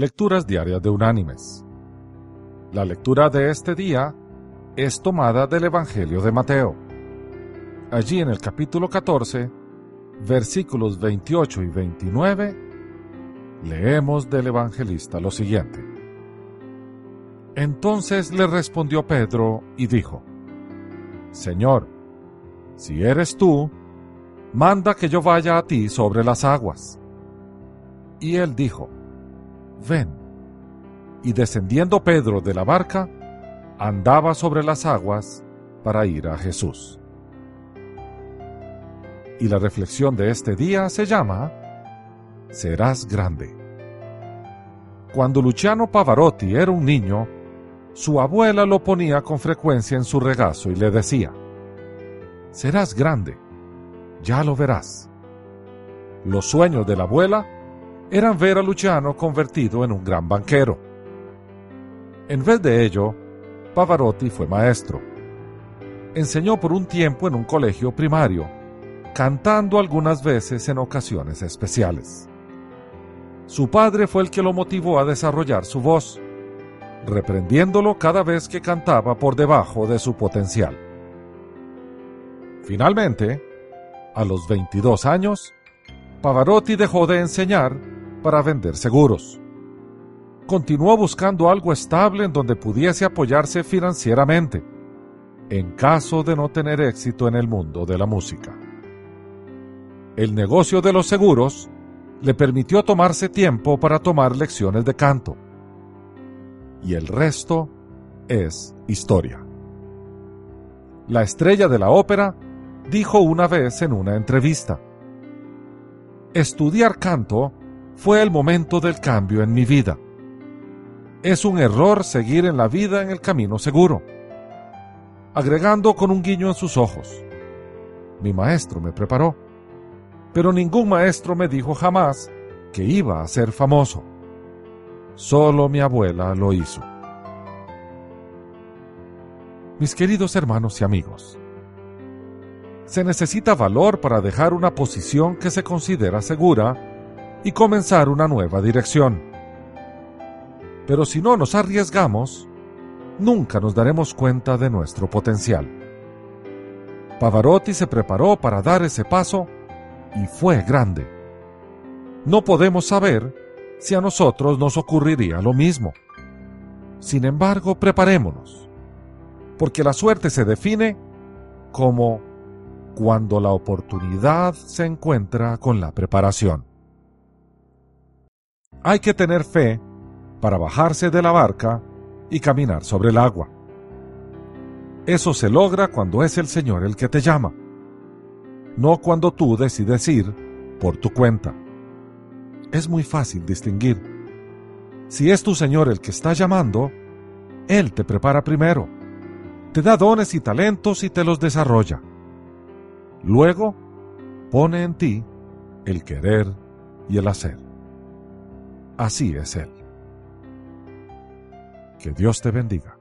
Lecturas Diarias de Unánimes. La lectura de este día es tomada del Evangelio de Mateo. Allí en el capítulo 14, versículos 28 y 29, leemos del evangelista lo siguiente. Entonces le respondió Pedro y dijo, Señor, si eres tú, manda que yo vaya a ti sobre las aguas. Y él dijo, ven. Y descendiendo Pedro de la barca, andaba sobre las aguas para ir a Jesús. Y la reflexión de este día se llama Serás grande. Cuando Luciano Pavarotti era un niño, su abuela lo ponía con frecuencia en su regazo y le decía, Serás grande, ya lo verás. Los sueños de la abuela eran ver a Luciano convertido en un gran banquero. En vez de ello, Pavarotti fue maestro. Enseñó por un tiempo en un colegio primario, cantando algunas veces en ocasiones especiales. Su padre fue el que lo motivó a desarrollar su voz, reprendiéndolo cada vez que cantaba por debajo de su potencial. Finalmente, a los 22 años, Pavarotti dejó de enseñar para vender seguros. Continuó buscando algo estable en donde pudiese apoyarse financieramente, en caso de no tener éxito en el mundo de la música. El negocio de los seguros le permitió tomarse tiempo para tomar lecciones de canto. Y el resto es historia. La estrella de la ópera dijo una vez en una entrevista, Estudiar canto fue el momento del cambio en mi vida. Es un error seguir en la vida en el camino seguro. Agregando con un guiño en sus ojos. Mi maestro me preparó, pero ningún maestro me dijo jamás que iba a ser famoso. Solo mi abuela lo hizo. Mis queridos hermanos y amigos, se necesita valor para dejar una posición que se considera segura y comenzar una nueva dirección. Pero si no nos arriesgamos, nunca nos daremos cuenta de nuestro potencial. Pavarotti se preparó para dar ese paso y fue grande. No podemos saber si a nosotros nos ocurriría lo mismo. Sin embargo, preparémonos, porque la suerte se define como cuando la oportunidad se encuentra con la preparación. Hay que tener fe para bajarse de la barca y caminar sobre el agua. Eso se logra cuando es el Señor el que te llama, no cuando tú decides ir por tu cuenta. Es muy fácil distinguir. Si es tu Señor el que está llamando, Él te prepara primero, te da dones y talentos y te los desarrolla. Luego, pone en ti el querer y el hacer. Así es Él. Que Dios te bendiga.